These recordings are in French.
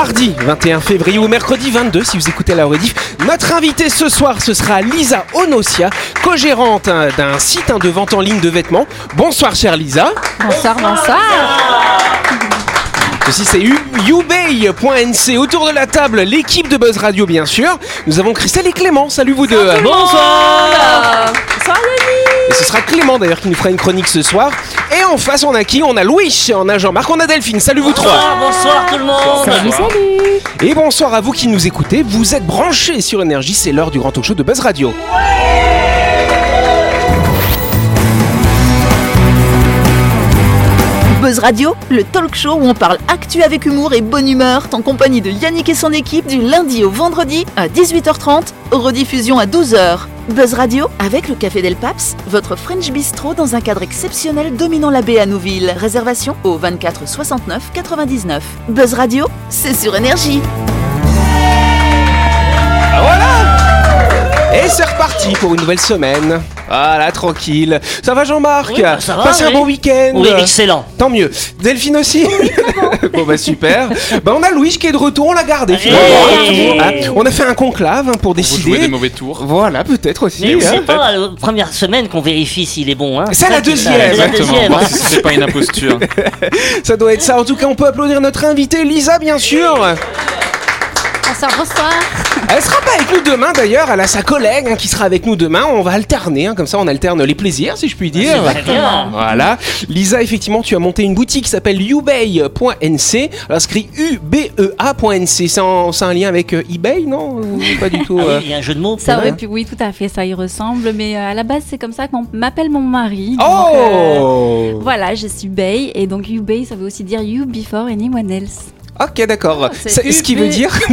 mardi 21 février ou mercredi 22 si vous écoutez la rediff. Notre invitée ce soir, ce sera Lisa Onosia, co-gérante hein, d'un site hein, de vente en ligne de vêtements. Bonsoir chère Lisa. Bonsoir, bonsoir. Ceci c'est U- ubay.nc. Autour de la table, l'équipe de Buzz Radio bien sûr. Nous avons Christelle et Clément. Salut vous deux. Bonsoir. Et ce sera Clément d'ailleurs qui nous fera une chronique ce soir. Et en face on a qui? On a Louis, on a Jean-Marc, on a Delphine. Salut vous trois. Bonsoir tout le monde Salut, salut. Et bonsoir à vous qui nous écoutez. Vous êtes branchés sur Énergie, c'est l'heure du grand talk show de Buzz Radio. Buzz Radio, le talk show où on parle actu avec humour et bonne humeur, en compagnie de Yannick et son équipe du lundi au vendredi à 18h30, rediffusion à 12h. Buzz Radio avec le Café Del Paps, votre French Bistro dans un cadre exceptionnel dominant la baie à Nouville. Réservation au 24 69 99. Buzz Radio, c'est sur énergie. Et c'est reparti pour une nouvelle semaine. Voilà, tranquille. Ça va Jean-Marc Oui, bah, ça va, Passez un bon week-end Oui, excellent Tant mieux. Delphine aussi Bon bah super. Bah on a Louis qui est de retour, on l'a gardé Hey. finalement. Ah, on a fait un conclave hein, pour Vous jouez décider. des mauvais tours. Voilà, peut-être aussi. Mais hein. c'est pas la première semaine qu'on vérifie s'il est bon. Hein. C'est la deuxième. Exactement. deuxième. Hein. c'est pas une imposture. Ça doit être ça. En tout cas, on peut applaudir notre invitée Lisa, bien sûr. Bonsoir, bonsoir. Elle sera pas avec nous demain d'ailleurs. Elle a sa collègue hein, qui sera avec nous demain. On va alterner, hein, comme ça on alterne les plaisirs, si je puis dire. Bien. Voilà. Lisa, effectivement, tu as monté une boutique qui s'appelle ubay.nc. Alors, c'est écrit U-B-E-A.nc. C'est un lien avec euh, eBay, non? Ou Pas du tout. Ah oui, euh? il y a un jeu de mots. Ça pour- aurait pu, oui, tout à fait, ça y ressemble, mais euh, à la base, c'est comme ça qu'on m'appelle mon mari. donc, euh, Oh Voilà, je suis Bay, et donc you Bay, ça veut aussi dire you before anyone else. Ok, d'accord. C'est C'est Ce qui veut UB. dire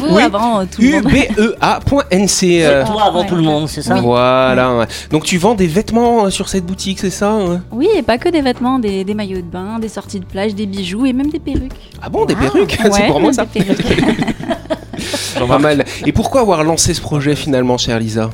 Vous Oui. avant euh, tout le monde. U-B-E-A.nc. euh, Toi avant Ouais. tout le monde, c'est ça Voilà. Donc, tu vends des vêtements euh, sur cette boutique, c'est ça hein? Oui, et pas que des vêtements, des, des maillots de bain, des sorties de plage, des bijoux et même des perruques. Ah bon, des perruques? C'est pour moi ça des perruques. Pas mal. Et pourquoi avoir lancé ce projet finalement, chère Lisa?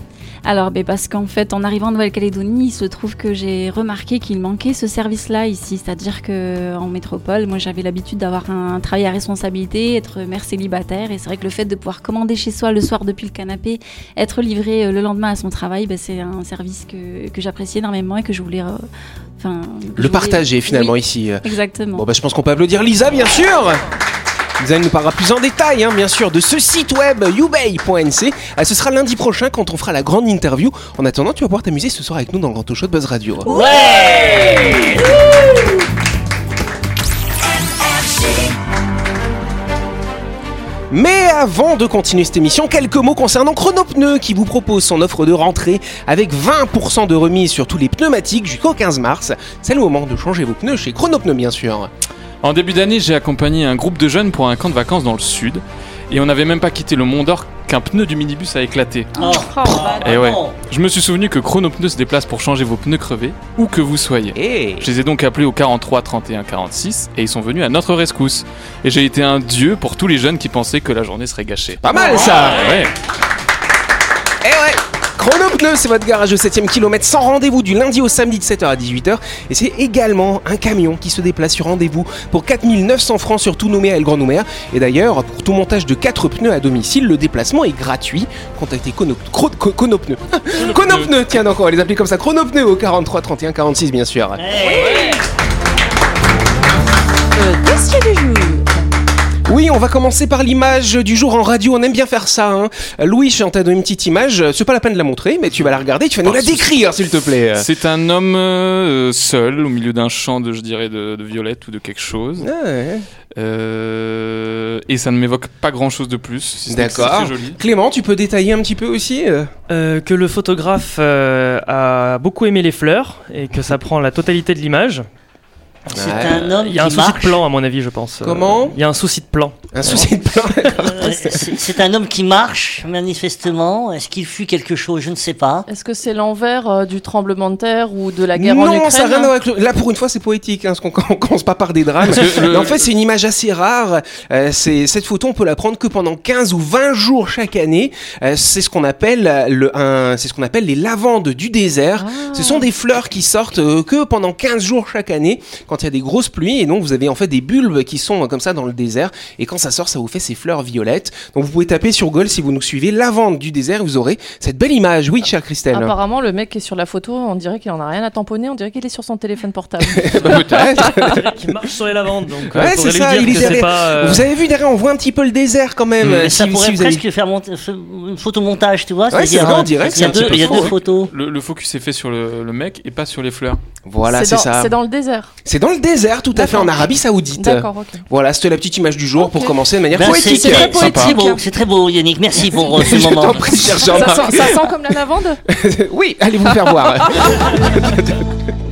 Alors, ben, parce qu'en fait, en arrivant en Nouvelle-Calédonie, il se trouve que j'ai remarqué qu'il manquait ce service-là ici. C'est-à-dire que en métropole, moi, j'avais l'habitude d'avoir un travail à responsabilité, être mère célibataire. Et c'est vrai que le fait de pouvoir commander chez soi le soir depuis le canapé, être livré euh, le lendemain à son travail, ben, c'est un service que, que j'apprécie énormément et que je voulais. euh, Enfin, que je Le voulais- partager finalement Oui, ici. euh. Exactement. Bon, bah, je pense qu'on peut applaudir Lisa, bien sûr Lisa nous parlera plus en détail, hein, bien sûr, de ce site web ubay.nc. Euh, Ce sera lundi prochain quand on fera la grande interview. En attendant, tu vas pouvoir t'amuser ce soir avec nous dans le Grand Show de Buzz Radio. Ouais Mais avant de continuer cette émission, quelques mots concernant Chronopneu qui vous propose son offre de rentrée avec 20% de remise sur tous les pneumatiques jusqu'au 15 mars. C'est le moment de changer vos pneus chez Chronopneu, bien sûr. En début d'année, j'ai accompagné un groupe de jeunes pour un camp de vacances dans le sud. Et on n'avait même pas quitté le Mont d'Or qu'un pneu du minibus a éclaté. Oh, Oh, Eh ouais. Je me suis souvenu que Chronopneu se déplace pour changer vos pneus crevés, où que vous soyez. Et Je les ai donc appelés au 43 31 46 et ils sont venus à notre rescousse. Et j'ai été un dieu pour tous les jeunes qui pensaient que la journée serait gâchée. pas mal ça Ouais. Eh ouais Chronopneu, c'est votre garage au 7ème kilomètre sans rendez-vous du lundi au samedi de 7h à 18h. Et c'est également un camion qui se déplace sur rendez-vous pour 4900 francs sur tout Nouméa et le Grand Nouméa. Et d'ailleurs, pour tout montage de 4 pneus à domicile, le déplacement est gratuit. Contactez Chrono- Chro- Chro- Chronopneu. Chronopneu, tiens donc, on va les appeler comme ça. Chronopneu au 43 31 46 bien sûr. Hey. Le dossier du jour. Oui, on va commencer par l'image du jour en radio. On aime bien faire ça. Hein. Louis, on t'a donné une petite image. C'est pas la peine de la montrer, mais tu vas la regarder. Tu vas nous Pas la décrire, s'il te plaît. C'est un homme euh, seul au milieu d'un champ de, je dirais, de, de violette ou de quelque chose. Ah ouais. Euh, et ça ne m'évoque pas grand chose de plus. si D'accord. Clément, tu peux détailler un petit peu aussi euh Euh, que le photographe euh, a beaucoup aimé les fleurs et que ça prend la totalité de l'image. C'est Ouais. un homme Il y a un qui souci marche. de plan à mon avis, je pense. Euh, Comment Il y a un souci de plan. Un souci de plan. Euh, C'est un homme qui marche, manifestement. Est-ce qu'il fut quelque chose? Je ne sais pas. Est-ce que c'est l'envers euh, du tremblement de terre ou de la guerre en Non, Ukraine ça n'a rien à voir avec le- Là, pour une fois, c'est poétique, hein, parce qu'on on commence pas par des drames. le- en fait, c'est une image assez rare. Euh, cette photo, on peut la prendre que pendant 15 ou 20 jours chaque année. Euh, c'est ce qu'on appelle euh, le, un, c'est ce qu'on appelle les lavandes du désert. Ah. Ce sont des fleurs qui sortent euh, que pendant 15 jours chaque année. Quand quand il y a des grosses pluies et donc vous avez en fait des bulbes qui sont comme ça dans le désert et quand ça sort ça vous fait ces fleurs violettes. Donc vous pouvez taper sur Google si vous nous suivez lavande du désert et vous aurez cette belle image. Oui, chère Christelle. Apparemment, le mec qui est sur la photo, on dirait qu'il en a rien à tamponner, on dirait qu'il est sur son téléphone portable. Bah, Peut-être. qui marche sur les lavandes. Donc, Ouais, faudrait c'est lui ça, dire il est que c'est derrière. pas. euh, Vous avez vu derrière, on voit un petit peu le désert quand même. Mais euh, ça si- pourrait si vous avez- presque faire monter, une photomontage, tu vois. Ouais, c'est c'est-à-dire, vrai, on dirait que il y a deux, y a photos. Le, le focus est fait sur le, le mec et pas sur les fleurs. Voilà, c'est dans- ça. C'est dans le désert. C'est dans le désert, tout à fait, en Arabie Saoudite. D'accord, ok. Voilà, c'était la petite image du jour pour commencer de manière Ben, poétique. c'est très, poétique. c'est très beau, c'est très beau, Yannick. Merci pour euh, ce Je moment. t'en prie, cher Ça sent, ça sent comme la lavande Oui, allez vous faire voir.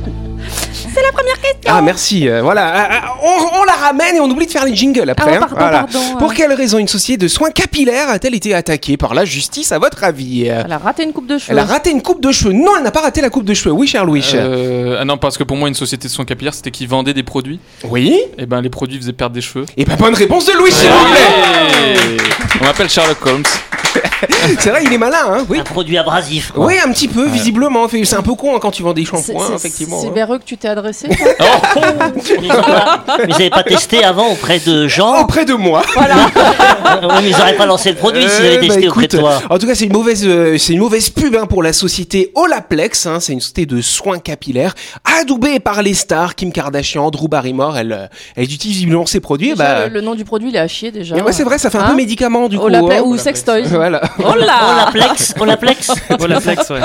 C'est la première question. Ah, merci. euh, voilà, Ah, ah, on, on la ramène et on oublie de faire les jingles après. Ah, hein. pardon, Voilà. pardon, ouais. Pour quelle raison une société de soins capillaires a-t-elle été attaquée par la justice, à votre avis? Elle a raté une coupe de cheveux. Elle a raté une coupe de cheveux. Non, elle n'a pas raté la coupe de cheveux. Oui, cher Louis. Euh, ah non, parce que pour moi, une société de soins capillaires, c'était qu'ils vendaient des produits. Oui. Et ben, les produits faisaient perdre des cheveux. Et pas bonne réponse de Louis, s'il vous plaît. On m'appelle Sherlock Holmes. C'est vrai, il est malin, hein Oui. Un produit abrasif. quoi. Oui, un petit peu, visiblement. C'est un peu con hein, quand tu vends des shampoings, effectivement. C'est hein. vers eux que tu t'es adressé Mais ont pas- mais ils n'avaient pas testé avant auprès de gens. Auprès de moi. Euh, ouais, mais ils n'auraient pas lancé le produit s'ils avaient Euh, bah, testé auprès de toi. En tout cas, c'est une mauvaise, euh, c'est une mauvaise pub hein, pour la société Olaplex. Hein, c'est une société de soins capillaires adoubée par les stars Kim Kardashian, Drew Barrymore. Elle, euh, elle utilise visiblement ces produits. Déjà, bah, le, le nom du produit, il est à chier déjà. ouais, c'est vrai, ça fait un peu médicament du coup. Olaplex- hein. ou sextoy. Voilà. Oh là Olaplex, Olaplex. Olaplex, ouais.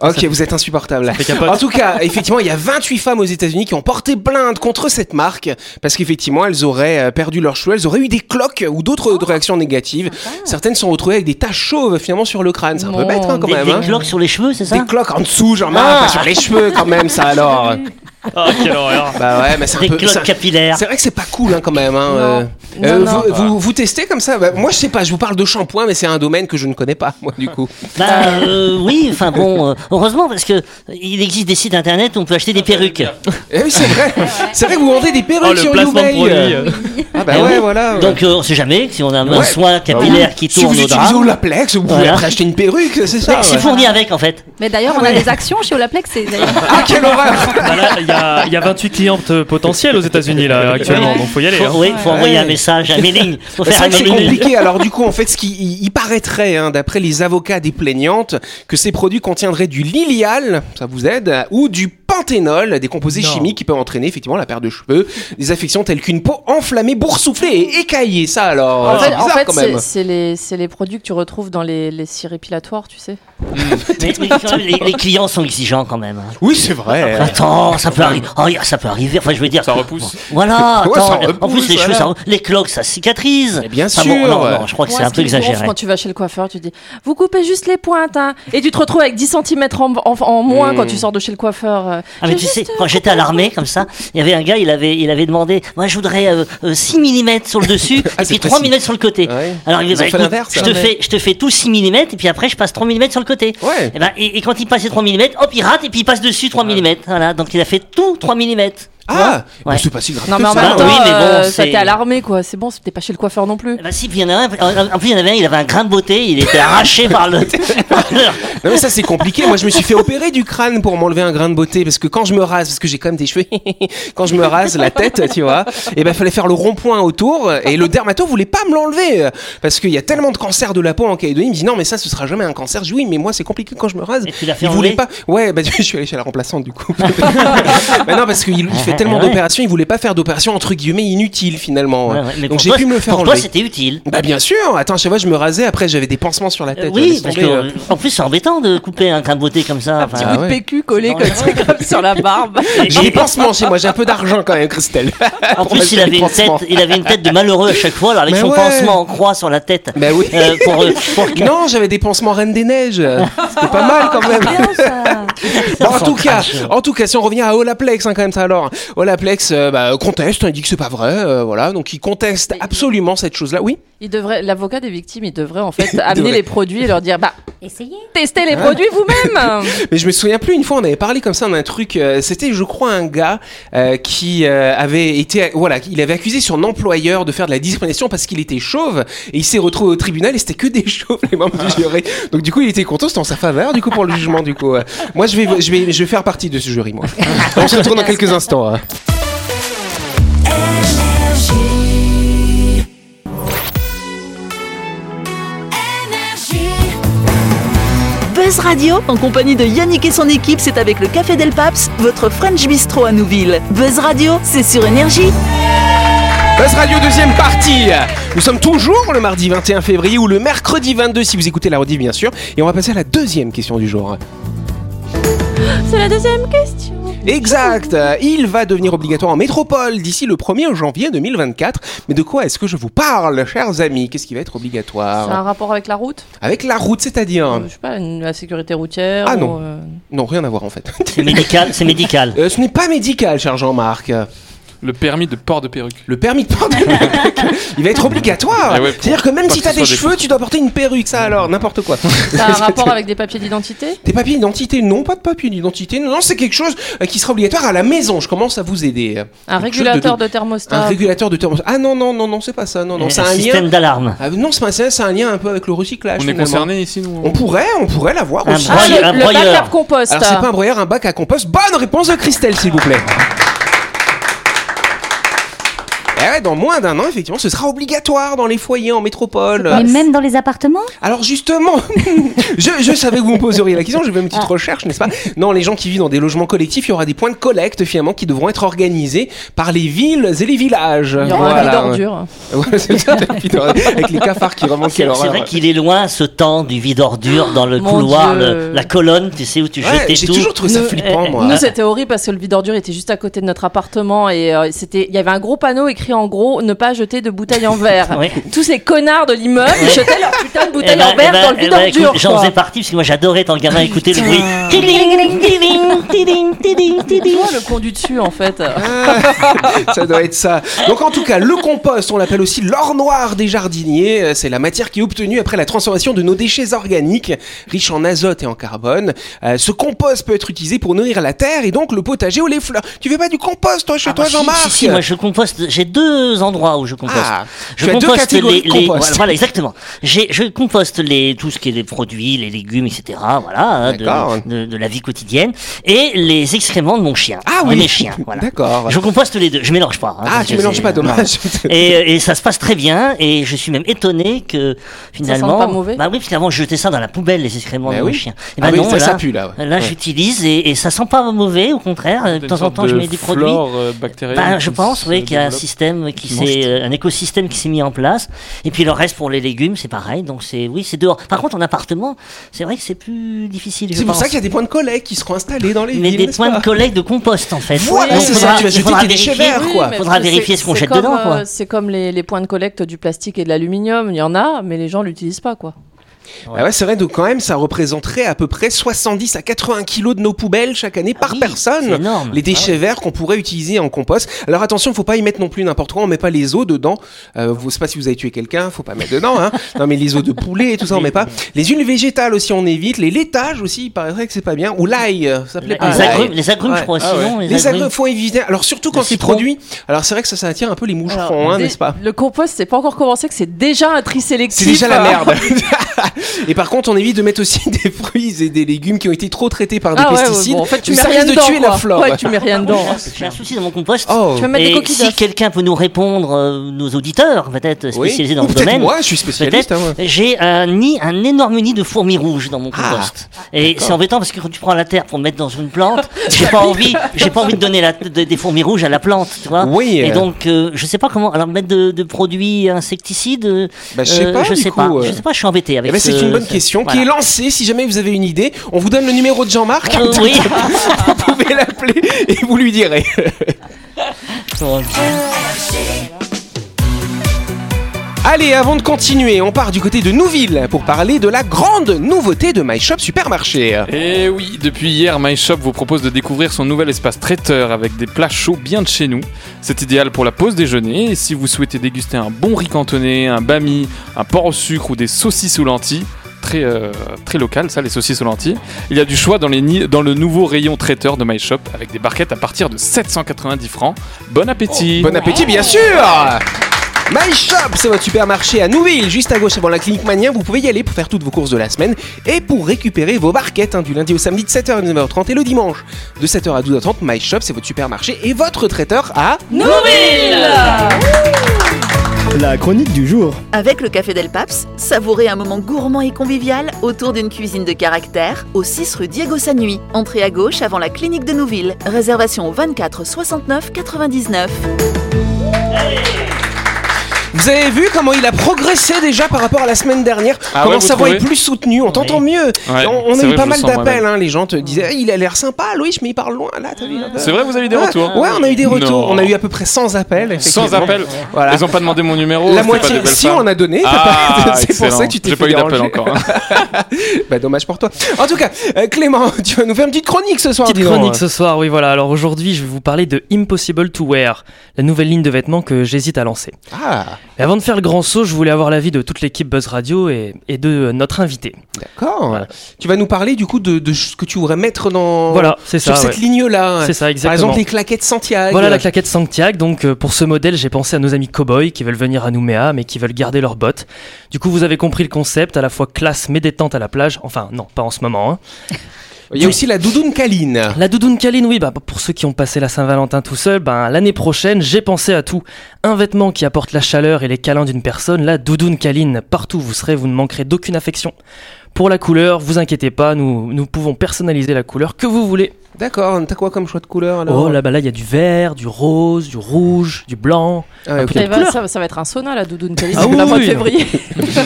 Ok, vous êtes insupportable. En tout cas, effectivement, il y a 28 femmes aux États-Unis qui ont porté plainte contre cette marque parce qu'effectivement, elles auraient euh, perdu leurs cheveux, elles auraient eu des cloques ou d'autres Oh, réactions négatives. Certaines sont retrouvées avec des taches chauves finalement sur le crâne. C'est un peu bête hein, quand Des, même. des hein. cloques sur les cheveux, c'est ça? Des cloques en dessous, genre Ah. pas sur les cheveux quand même, ça alors. Oh, quelle horreur. Bah ouais, mais c'est un Des peu. cloques capillaires. C'est vrai que c'est pas cool hein, quand même. Hein, Non. euh. Non, Euh, non. vous, vous, vous testez comme ça? Bah, Moi je sais pas, je vous parle de shampoing, mais c'est un domaine que je ne connais pas, moi du coup. Bah euh, oui, enfin bon, euh, heureusement parce que il existe des sites internet où on peut acheter des perruques. Eh oui, c'est vrai. C'est vrai que vous vendez des perruques Oh, le sur placement de produit. Ah bah Eh ouais, oui. voilà. ouais. Donc euh, on sait jamais si on a un Ouais. soin capillaire qui si tourne vous au utilisez drap. Olaplex, vous pouvez Voilà. après acheter une perruque, c'est ça Mais c'est ouais. fourni avec en fait. Mais d'ailleurs, on a des actions chez Olaplex. c'est d'ailleurs- Ah quelle horreur Bah il y a, il y a 28 clientes euh, potentielles aux États-unis là actuellement, donc faut y aller. Faut, hein. oui, faut envoyer Ouais. un message à. Faut C'est compliqué. Alors du coup, en fait, ce qui il, il paraîtrait, hein, d'après les avocats des plaignantes, que ces produits contiendraient du lilial, ça vous aide, ou du panthénol, des composés Non. chimiques qui peuvent entraîner effectivement la perte de cheveux, des affections telles qu'une peau enflammée, boursouflée et écaillée. Ça alors, En c'est fait, bizarre en fait, quand c'est- même. c'est les, produits que tu retrouves dans les, les cires épilatoires, tu sais. Mais, mais les, les clients sont exigeants quand même. hein. Oui, c'est vrai. Attends, ça peut arriver. Oh, ça peut arriver. Enfin, je veux dire. Ça repousse. Voilà. Ouais, ça en plus, repousse, les cheveux, ça, les cloques, ça cicatrise. Mais bien Enfin, sûr. bon, non, non, je crois que c'est un peu exagéré. Quand tu vas chez le coiffeur, tu dis Vous coupez juste les pointes, hein. Et tu te retrouves avec 10 cm en, en- en moins Mm. quand tu sors de chez le coiffeur. Euh. Ah mais tu sais, euh, quand j'étais à l'armée comme ça, il y avait un gars, il avait, il avait demandé, moi je voudrais euh, euh, 6 mm sur le dessus Ah, et puis 3 précis. mm sur le côté. Ouais. Alors il ont bah, je te fais, je te fais tout 6 mm et puis après je passe 3 mm sur le côté. Ouais. Et, ben, et, et quand il passe les 3 mm, hop il rate et puis il passe dessus 3 mm. Voilà, donc il a fait tout 3 mm. Ah, Ouais. mais c'est pas si grave. Non, mais en ça. même Bah temps, oui, mais bon, euh, ça t'es à l'armée, quoi. C'est bon, c'était pas chez le coiffeur non plus. Bah si, puis il y en a un, en en plus il y en avait un, il avait un grain de beauté, il était arraché par le... Non mais ça c'est compliqué. Moi je me suis fait opérer du crâne pour m'enlever un grain de beauté parce que quand je me rase, parce que j'ai quand même des cheveux, quand je me rase la tête, tu vois, et ben fallait faire le rond-point autour et le dermato voulait pas me l'enlever parce qu'il y a tellement de cancers de la peau en Calédonie. Il me dit non mais ça ce sera jamais un cancer. Je dis oui mais moi c'est compliqué quand je me rase. Et tu l'as fait il voulait pas. Ouais bah je suis allé chez la remplaçante du coup. bah non parce qu'il il fait tellement Ouais. d'opérations, il voulait pas faire d'opérations entre guillemets inutiles finalement. Ouais, ouais, mais Donc j'ai toi, pu me le faire Pour toi enlever. c'était utile. Bah bien sûr. Attends, chaque fois je me rasais, après j'avais des pansements sur la Euh, tête. oui, parce que tomber, euh, en plus c'est embêtant de couper un grain de beauté comme ça. enfin, Petit Ah bout de. PQ collé Non, comme, ça, comme sur la barbe. J'ai des pansements chez moi, j'ai un peu d'argent quand même, Christelle. En plus, il avait, une tête, il avait une tête de malheureux à chaque fois, alors avec son pansement en croix sur la tête. Bah oui. Euh, pour, euh, Non, j'avais des pansements Reine des Neiges. C'était pas mal quand même. Bon, en tout cas, en tout cas, si on revient à Olaplex, hein, quand même ça alors. Olaplex euh, bah, conteste, hein, il dit que c'est pas vrai, euh, voilà. Donc il conteste Mais- absolument cette chose-là. Oui. Il devrait, l'avocat des victimes, il devrait en fait amener devrait. les produits et leur dire Bah, Essayez. testez les Ah. produits vous-même Mais je me souviens plus. Une fois, on avait parlé comme ça d'un truc. euh, C'était, je crois, un gars euh, qui euh, avait été, voilà, il avait accusé son employeur de faire de la discrimination parce qu'il était chauve et il s'est retrouvé au tribunal et c'était que des chauves les membres du jury. Donc du coup, il était content, c'était en sa faveur du coup pour le jugement du coup. euh. Moi, je vais, je vais, je vais faire partie de ce jury moi. On se retrouve dans quelques instants. hein. Buzz Radio, en compagnie de Yannick et son équipe, c'est avec le Café Del Paps, votre French Bistro à Nouville. Buzz Radio, c'est sur Énergie. Buzz Radio deuxième partie. Nous sommes toujours le mardi 21 février ou le mercredi 22 si vous écoutez la rediff bien sûr. Et on va passer à la deuxième question du jour. C'est la deuxième question. Exact. Il va devenir obligatoire en métropole d'ici le 1er janvier 2024. Mais de quoi est-ce que je vous parle, chers amis? Qu'est-ce qui va être C'est un obligatoire rapport avec la route? Avec la route, c'est-à-dire? Je sais pas, une- la sécurité routière Ah ou, non. euh, Non, rien à voir en fait. C'est médical, c'est médical. Euh, ce n'est pas médical, cher Jean-Marc. Le permis de port de perruque. Le permis de port de il va être obligatoire. Eh ouais, C'est-à-dire que même si t'as des des cheveux, tu dois porter une perruque, ça alors, n'importe quoi. Ça a un rapport avec des papiers d'identité? Tes papiers d'identité Non, pas de papiers d'identité. Non, non, c'est quelque chose euh, qui sera obligatoire à la maison. Je commence à vous aider. Un régulateur de- de, thermostat Un régulateur de thermostat. Ah non, non, non, non, c'est pas ça. Non, non, c'est un système lien. d'alarme. Ah, non, c'est pas ça, c'est un lien un peu avec le recyclage. On est concerné ici, nous On pourrait, on pourrait l'avoir Un aussi. Ah, broyeur. le, un le broyeur. backup compost Alors c'est pas un broyeur, un bac à compost. Bonne réponse de Christelle, s'il vous plaît. Eh ouais, dans moins d'un an, effectivement, ce sera obligatoire dans les foyers en métropole. Mais même dans les appartements Alors justement, je, je savais que vous me poseriez la question, je vais une petite Ah. recherche, n'est-ce pas? Non, les gens qui vivent dans des logements collectifs, il y aura des points de collecte finalement qui devront être organisés par les villes et les villages. Il y aura un vide ordure. Ouais, c'est ça, le vide ordure, avec les cafards qui remontent. C'est vrai qu'il est loin ce temps du vide ordure dans le Mon couloir, le- la colonne, tu sais, où tu Ouais, jetais J'ai tout. toujours trouvé ça Nous- flippant, moi. Nous, c'était horrible parce que le vide ordure était juste à côté de notre appartement et euh, c'était, il y avait un gros panneau écrit en gros ne pas jeter de bouteilles en verre. Tous ces connards de l'immeuble ils jetaient leur putain de Eh bouteilles ben, en verre eh ben, dans le eh vide ben, ordure. écoute, J'en faisais partie parce que moi j'adorais tant gamin écouter le bruit. Toi, le conduit dessus en fait. Ah, ça doit être ça. Donc en tout cas, le compost, on l'appelle aussi l'or noir des jardiniers. Euh, C'est la matière qui est obtenue après la transformation de nos déchets organiques, riches en azote et en carbone. Euh, ce compost peut être utilisé pour nourrir la terre et donc le potager ou les fleurs. Tu fais pas du compost, toi, chez Ah, toi, bah, si, Jean-Marc si, si, moi je composte. J'ai deux endroits où je composte. Ah, je deux composte les, de les- compost. voilà, voilà, exactement. J'ai, je composte les, tout ce qui est les produits, les légumes, etc. Voilà, hein, D'accord. de, de, de la vie quotidienne et les excréments de mon chien, Ah de oui. mes chiens. Voilà. D'accord. Je composte les deux. Je mélange pas. hein, Ah, tu mélanges pas, dommage. Et, et ça se passe très bien et je suis même étonné que finalement pas mauvais bah oui parce qu'avant je jetais ça dans la poubelle les excréments Bah de oui. mon chien et Ah ben oui, non ça, là, ça pue, là, ouais. là Ouais. j'utilise et, et ça sent pas mauvais au contraire de temps en temps je de mets des produits flore, euh, bactérienne bah, je pense se oui qu'il y a un développe. Système qui s'est euh, un écosystème qui s'est mis en place et puis le reste pour les légumes c'est pareil donc c'est oui c'est dehors par contre en appartement c'est vrai que c'est plus difficile C'est pour pense. ça qu'il y a des points de collecte qui seront installés dans les mais villes. des points pas de collecte de compost en fait Voilà, c'est ça, tu vas il jeter faudra tes déchets vérifier. verts, quoi. mais Faudra vérifier ce qu'on jette comme, dedans, euh, quoi. C'est comme les, les points de collecte du plastique et de l'aluminium. Il y en a, mais les gens l'utilisent pas quoi. Ah ouais, c'est vrai, donc quand même, ça représenterait à peu près 70 à 80 kilos de nos poubelles chaque année par oui, personne. Les déchets verts qu'on pourrait utiliser en compost. Alors attention, faut pas y mettre non plus n'importe quoi. On met pas les os dedans. Euh, vous, sais pas si vous avez tué quelqu'un, faut pas mettre dedans. Hein. non, mais les os de poulet et tout ça, on met pas. Les huiles végétales aussi, on évite. Les laitages aussi, il paraîtrait que c'est pas bien. Ou l'ail, euh, ça plaît Les pas. les agrumes, les agrumes, Ouais. je crois, Ah ouais. sinon. Les agrumes, faut éviter. Alors surtout quand c'est produit. Alors c'est vrai que ça, ça attire un peu les moucherons, hein, n'est-ce pas? Le compost, c'est pas encore commencé, que c'est déjà un tri sélectif. C'est déjà la merde. et par contre, on évite de mettre aussi des fruits et des légumes qui ont été trop traités par des Ah ouais, pesticides. bon, en fait, tu mets ça rien de dedans. tuer quoi. la flore. Ouais, tu mets rien dedans. J'ai un souci dans mon compost. Oh. Tu vas mettre des coquilles si quelqu'un peut nous répondre, euh, nos auditeurs, peut-être Oui. spécialisés dans Ou le domaine, moi, je suis spécialiste. hein, j'ai un nid, un énorme nid de fourmis rouges dans mon Ah, compost. Et c'est embêtant parce que quand tu prends la terre pour mettre dans une plante, j'ai pas envie, j'ai pas envie de donner la, de- des fourmis rouges à la plante, tu vois. Oui. Et euh, donc, euh, je sais pas comment. Alors mettre de, de produits insecticides. bah, je sais euh, pas. je du sais coup, pas. euh. Je sais pas. Je suis embêté Eh avec. C'est ce- une bonne ce- question qui est lancée. Si jamais vous avez une idée, on vous donne le numéro de Jean-Marc. Euh, oui. vous pouvez l'appeler et vous lui direz. Allez, avant de continuer, on part du côté de Nouville pour parler de la grande nouveauté de My Shop Supermarché. Et oui, depuis hier, My Shop vous propose de découvrir son nouvel espace traiteur avec des plats chauds bien de chez nous. C'est idéal pour la pause déjeuner et si vous souhaitez déguster un bon riz cantonné, un bami, un porc au sucre ou des saucisses aux lentilles, très, euh, très local ça, les saucisses aux lentilles, il y a du choix dans, les ni- dans le nouveau rayon traiteur de My Shop avec des barquettes à partir de 790 francs. Bon appétit Bon appétit, bien sûr My Shop, c'est votre supermarché à Nouville, juste à gauche avant la clinique Mania. Vous pouvez y aller pour faire toutes vos courses de la semaine et pour récupérer vos barquettes hein, du lundi au samedi de 7h à 9h30 et le dimanche de 7h à 12h30. My Shop, c'est votre supermarché et votre traiteur à La chronique du jour. Avec le Café Del Paps, savourez un moment gourmand et convivial autour d'une cuisine de caractère au 6 rue Diego Sanui. Entrée à gauche avant la clinique de Nouville. Réservation au 24 69 99. Vous avez vu comment il a progressé déjà par rapport à la semaine dernière Ah Comment ouais, sa voix est plus soutenue, on t'entend mieux. Ouais, on a eu vrai, pas mal d'appels, hein, les gens te disaient il a l'air sympa Loïs mais il parle loin là, t'as vu un peu C'est vrai, vous avez eu des Ouais, retours Ouais, on a eu des retours. Non. On a eu à peu près 100 appels. Sans effectivement. appel. Voilà. Ils ont pas demandé mon numéro. La pas moitié, belles si on a donné, Ah, pas- c'est pour ça que tu t'es fait pas eu d'appel déranger. encore. hein. bah dommage pour toi. En tout cas, euh, Clément, tu vas nous faire une petite chronique ce soir. Petite chronique ce soir, oui voilà. Alors aujourd'hui, je vais vous parler de Impossible to Wear, la nouvelle ligne de vêtements que j'hésite à lancer. Ah, Mais avant de faire le grand saut, je voulais avoir l'avis de toute l'équipe Buzz Radio et, et de euh, notre invité. d'accord. Voilà. Tu vas nous parler du coup de, de ce que tu voudrais mettre dans Voilà, c'est ça. sur cette ouais. ligne-là. C'est ça, Par exactement. exemple, les claquettes Santiago. Voilà la claquette Santiago. Donc euh, pour ce modèle, j'ai pensé à nos amis cowboys qui veulent venir à Nouméa mais qui veulent garder leurs bottes. Du coup, vous avez compris le concept, à la fois classe mais détente à la plage. Enfin, non, pas en ce moment. hein. Il y a aussi la doudoune Caline. La doudoune Kaline, oui, bah, pour ceux qui ont passé la Saint-Valentin tout seul, ben, l'année prochaine, j'ai pensé à tout. Un vêtement qui apporte la chaleur et les câlins d'une personne, la doudoune Kaline. Partout où vous serez, vous ne manquerez d'aucune affection. Pour la couleur, vous inquiétez pas, nous, nous pouvons personnaliser la couleur que vous voulez. D'accord. T'as quoi comme choix de couleur alors Oh là, bah là, il y a du vert, du rose, du rouge, du blanc. Ah ouais, ok. peu de Eh ben, couleurs. ça, ça va être un sauna la doudoune Cali, Ah c'est oui, la mois de février.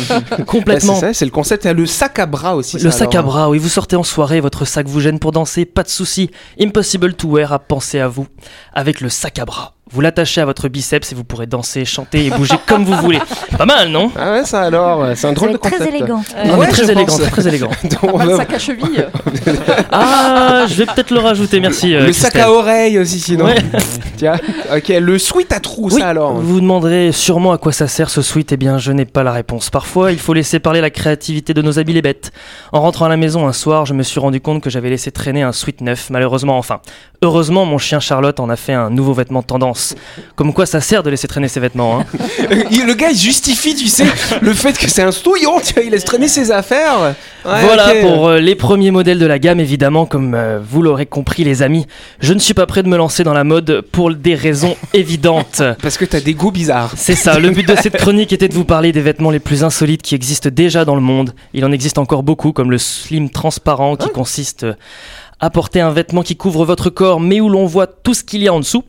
Bah, Complètement. c'est ça, c'est le concept. Il y a le sac à bras aussi. Le ça, sac alors. à bras, oui, vous sortez en soirée, votre sac vous gêne pour danser, pas de souci. Impossible to wear a pensé à vous avec le sac à bras. Vous l'attachez à votre biceps et vous pourrez danser, chanter et bouger comme vous voulez. Pas mal, non Ah ouais, ça alors, c'est un drôle de concept. très élégant. Non, Ouais, très élégant, très élégant. Donc, on Pas sac à cheville. Ah, je vais peut-être le rajouter, merci. euh, le sac à oreille aussi, sinon. Ouais. Tiens, ok, le sweat à trous, Oui, ça alors. vous vous demanderez sûrement à quoi ça sert ce sweat. Eh bien, je n'ai pas la réponse. Parfois, il faut laisser parler la créativité de nos habiles et bêtes. En rentrant à la maison un soir, je me suis rendu compte que j'avais laissé traîner un sweat neuf, malheureusement enfin. Heureusement, mon chien Charlotte en a fait un nouveau vêtement tendance. Comme quoi, ça sert de laisser traîner ses vêtements. Hein. Il- le gars, il justifie, tu sais, le fait que c'est un stouillon, tu vois, il laisse traîner ses affaires. Ouais, voilà pour euh, les premiers modèles de la gamme, évidemment, comme euh, vous l'aurez compris, les amis. Je ne suis pas prêt de me lancer dans la mode pour des raisons évidentes. Parce que t'as des goûts bizarres. C'est ça, le but de cette chronique était de vous parler des vêtements les plus insolites qui existent déjà dans le monde. Il en existe encore beaucoup, comme le slim transparent qui consiste à porter un vêtement qui couvre votre corps mais où l'on voit tout ce qu'il y a en dessous.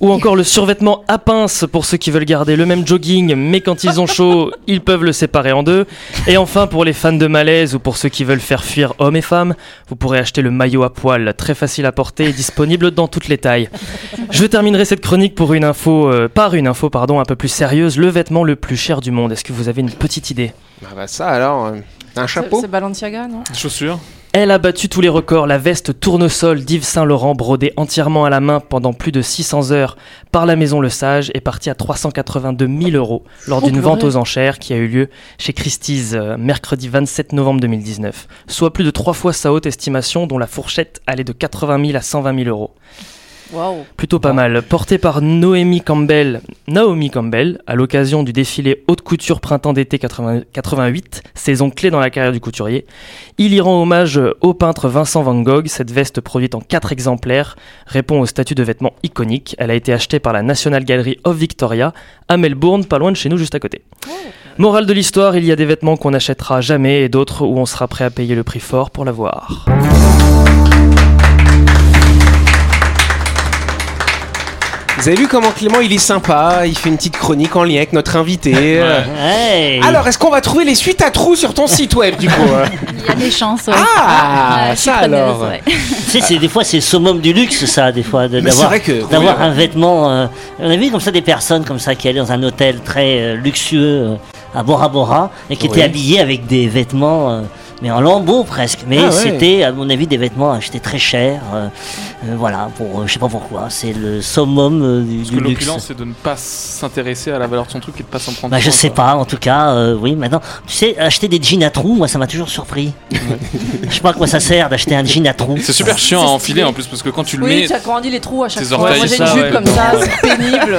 Ou encore le survêtement à pince pour ceux qui veulent garder le même jogging mais quand ils ont chaud, ils peuvent le séparer en deux. Et enfin pour les fans de malaise ou pour ceux qui veulent faire fuir hommes et femmes, vous pourrez acheter le maillot à poil, très facile à porter et disponible dans toutes les tailles. Je terminerai cette chronique pour une info, euh, par une info pardon, un peu plus sérieuse, le vêtement le plus cher du monde. Est-ce que vous avez une petite idée? Ah bah ça alors, euh, un chapeau? c'est Balenciaga, non? Chaussures. Elle a battu tous les records, la veste tournesol d'Yves Saint-Laurent brodée entièrement à la main pendant plus de 600 heures par la maison Le Sage est partie à 382 000 euros lors Oh, d'une vente aux enchères qui a eu lieu chez Christie's euh, mercredi 27 novembre 2019, soit plus de trois fois sa haute estimation dont la fourchette allait de 80 000 à 120 000 euros. Waouh. Plutôt pas mal. Porté par Noémie Campbell, Naomi Campbell, à l'occasion du défilé haute couture printemps-d'été 80 88, saison clé dans la carrière du couturier. Il y rend hommage au peintre Vincent Van Gogh. Cette veste produite en quatre exemplaires répond au statut de vêtement iconique. Elle a été achetée par la National Gallery of Victoria à Melbourne, pas loin de chez nous, juste à côté. Morale de l'histoire, il y a des vêtements qu'on n'achètera jamais et d'autres où on sera prêt à payer le prix fort pour l'avoir. Vous avez vu comment Clément il est sympa, il fait une petite chronique en lien avec notre invité. euh. Hey. Alors, est-ce qu'on va trouver les suites à trous sur ton site web du coup hein Il y a des chances. ouais. Ah, Ouais, suis ça alors. ouais. Tu sais, c'est des fois c'est summum du luxe, ça, des fois, d'avoir vrai que- d'avoir oui, un vêtement. euh, on a vu comme ça des personnes comme ça qui allaient dans un hôtel très euh, luxueux euh, à Bora Bora et qui Oui. étaient habillées avec des vêtements euh, mais en lambeaux presque. Mais Ah ouais. c'était, à mon avis, des vêtements achetés très chers. euh, euh, voilà, pour euh, je sais pas pourquoi. C'est le summum euh, du, Parce du que luxe. l'opulence, c'est de ne pas s'intéresser à la valeur de son truc et de pas s'en prendre. Bah, je soin, sais quoi. pas, en tout cas, euh, oui, maintenant, tu sais, acheter des jeans à trous, moi ça m'a toujours surpris. je sais pas à quoi ça sert d'acheter un jean à trous. C'est super chiant à enfiler en plus parce que quand tu le Oui, mets, tu agrandis les trous à chaque fois. orteils, Moi j'ai ça, une jupe ouais. comme ça, c'est pénible.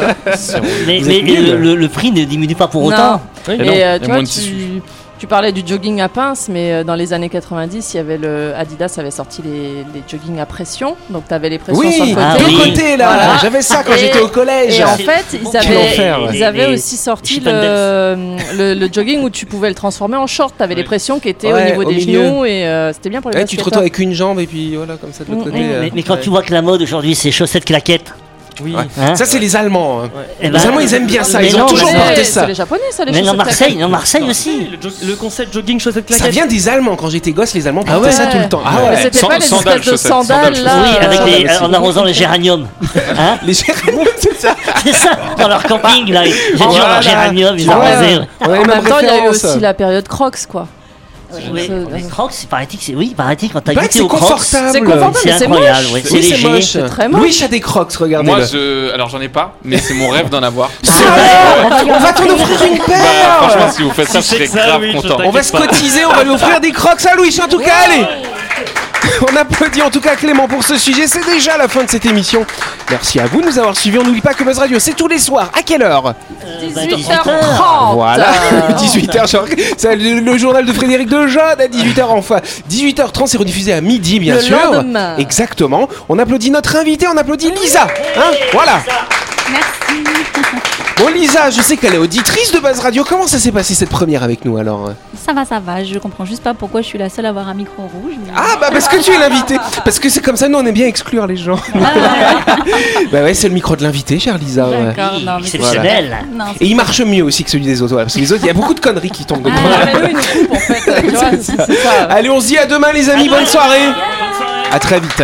Mais, le, le- le prix ne diminue pas pour autant. Oui, Et Et non, euh, il y a tu moins vois, de tissu. tu, tu parlais du jogging à pince, mais euh, dans les années 90, il y avait le Adidas avait sorti les, les jogging à pression, donc tu avais les pressions sur le Oui, côté. Ah de oui. côté là, Voilà. j'avais ça quand j'étais au collège. Et en fait, ils avaient, ils avaient Les- aussi sorti Chip le, and le, le jogging où tu pouvais le transformer en short. Tu avais les pressions qui étaient Ouais, au niveau au des milieu. genoux et euh, c'était bien pour les Ouais, tu te retrouves avec une jambe et puis voilà comme ça de l'autre Mm, côté. mm. euh, Mais, mais quand ouais. tu vois que la mode aujourd'hui c'est chaussettes claquettes, Oui. Ouais. hein, Ça c'est les Allemands. hein. eh Les ben, Allemands ils aiment bien ça, mais ils ont non, toujours mais- porté C'est ça. les japonais, ça, les Mais non, chaussettes Marseille, Marseille aussi. Le, jo- le concept jogging chaussette Ça claquette. vient des Allemands. Quand j'étais gosse, les Allemands Ah portaient ouais. ça tout le temps. Ah Mais ouais. c'était San- pas les sandales, espèces de chaussettes, sandales sandales, là. oui, avec euh, les, aussi. en arrosant les géraniums. Hein Les géraniums, c'est ça. c'est ça, dans leur camping là. Ils ont Voilà. leurs géraniums, ils Ah ouais. arrosaient. En même temps, il y a eu aussi la période Crocs, quoi. Oui, crocs, c'est paraît-il que c'est. Oui, paraît-il quand t'as goûté c'est aux crocs. confortable. C'est confortable, C'est incroyable, moche. ouais, c'est Oui, c'est léger. moche. C'est très moche. Louis a des crocs, regardez. moi, je, alors j'en ai pas, mais c'est mon rêve d'en avoir. On va t'en offrir une Bah, paire. franchement, si vous faites ça, je serais grave content. On va se cotiser, on va lui offrir des crocs à Louis en tout cas, allez On applaudit en tout cas Clément pour ce sujet, c'est déjà la fin de cette émission. Merci à vous de nous avoir suivis, on n'oublie pas que Buzz Radio c'est tous les soirs, à quelle heure? 18h30. Voilà, 18h, genre, c'est le, le journal de Frédéric Dejeune à 18h enfin. 18h30 c'est rediffusé à midi bien Le sûr. lendemain. Exactement, on applaudit notre invité, on applaudit Lisa, hein? Voilà Merci. Bon Lisa, je sais qu'elle est auditrice de Buzz Radio, comment ça s'est passé cette première avec nous alors? Ça va, ça va. Je comprends juste pas pourquoi je suis la seule à avoir un micro rouge. mais- Ah bah parce que tu es l'invité Parce que c'est comme ça, nous on aime bien exclure les gens. bah ouais, c'est le micro de l'invité, chère Lisa. ouais. D'accord, non, mais Exceptionnel. Et il marche mieux aussi que celui des autres, ouais, parce que les autres, il y a beaucoup de conneries qui tombent dedans. Ah, mais nous, ils nous coupent en fait. Tu vois, c'est c'est ça. Allez, on se dit à demain les amis, bonne soirée À très vite